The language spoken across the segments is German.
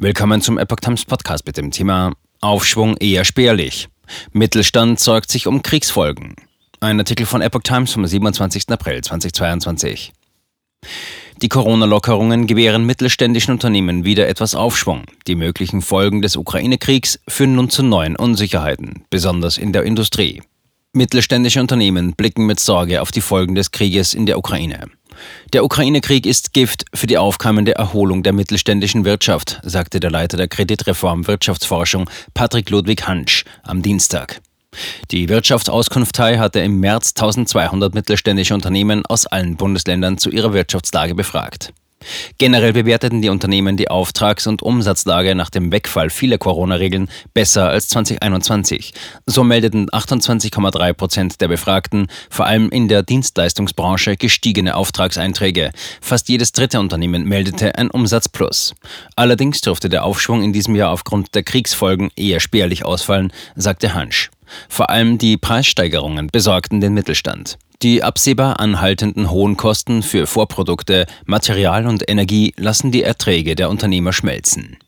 Willkommen zum Epoch Times Podcast mit dem Thema Aufschwung eher spärlich. Mittelstand sorgt sich um Kriegsfolgen. Ein Artikel von Epoch Times vom 27. April 2022. Die Corona-Lockerungen gewähren mittelständischen Unternehmen wieder etwas Aufschwung. Die möglichen Folgen des Ukraine-Kriegs führen nun zu neuen Unsicherheiten, besonders in der Industrie. Mittelständische Unternehmen blicken mit Sorge auf die Folgen des Krieges in der Ukraine. Der Ukraine-Krieg ist Gift für die aufkommende Erholung der mittelständischen Wirtschaft, sagte der Leiter der Kreditreform Wirtschaftsforschung Patrick Ludwig Hansch am Dienstag. Die Wirtschaftsauskunftei hatte im März 1200 mittelständische Unternehmen aus allen Bundesländern zu ihrer Wirtschaftslage befragt. Generell bewerteten die Unternehmen die Auftrags- und Umsatzlage nach dem Wegfall vieler Corona-Regeln besser als 2021. So meldeten 28,3 Prozent der Befragten vor allem in der Dienstleistungsbranche gestiegene Auftragseinträge. Fast jedes dritte Unternehmen meldete ein Umsatzplus. Allerdings dürfte der Aufschwung in diesem Jahr aufgrund der Kriegsfolgen eher spärlich ausfallen, sagte Hansch. Vor allem die Preissteigerungen besorgten den Mittelstand. Die absehbar anhaltenden hohen Kosten für Vorprodukte, Material und Energie lassen die Erträge der Unternehmer schmelzen.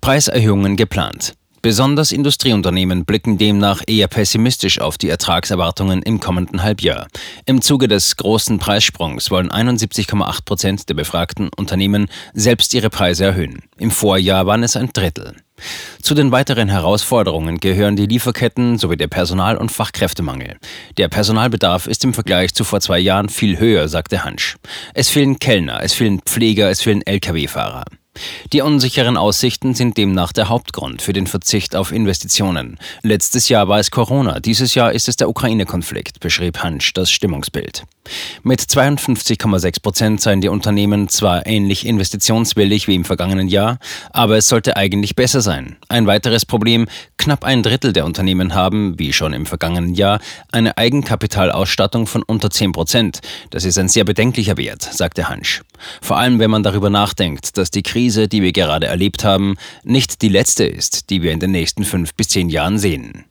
Preiserhöhungen geplant. Besonders Industrieunternehmen blicken demnach eher pessimistisch auf die Ertragserwartungen im kommenden Halbjahr. Im Zuge des großen Preissprungs wollen 71,8 Prozent der befragten Unternehmen selbst ihre Preise erhöhen. Im Vorjahr waren es ein Drittel. Zu den weiteren Herausforderungen gehören die Lieferketten sowie der Personal- und Fachkräftemangel. Der Personalbedarf ist im Vergleich zu vor zwei Jahren viel höher, sagte Hansch. Es fehlen Kellner, es fehlen Pfleger, es fehlen Lkw-Fahrer. Die unsicheren Aussichten sind demnach der Hauptgrund für den Verzicht auf Investitionen. Letztes Jahr war es Corona, dieses Jahr ist es der Ukraine-Konflikt, beschrieb Hansch das Stimmungsbild. Mit 52,6 Prozent seien die Unternehmen zwar ähnlich investitionswillig wie im vergangenen Jahr, aber es sollte eigentlich besser sein. Ein weiteres Problem, knapp ein Drittel der Unternehmen haben, wie schon im vergangenen Jahr, eine Eigenkapitalausstattung von unter 10 Prozent. Das ist ein sehr bedenklicher Wert, sagte Hansch. Vor allem, wenn man darüber nachdenkt, dass die Krise, die wir gerade erlebt haben, nicht die letzte ist, die wir in den nächsten fünf bis zehn Jahren sehen.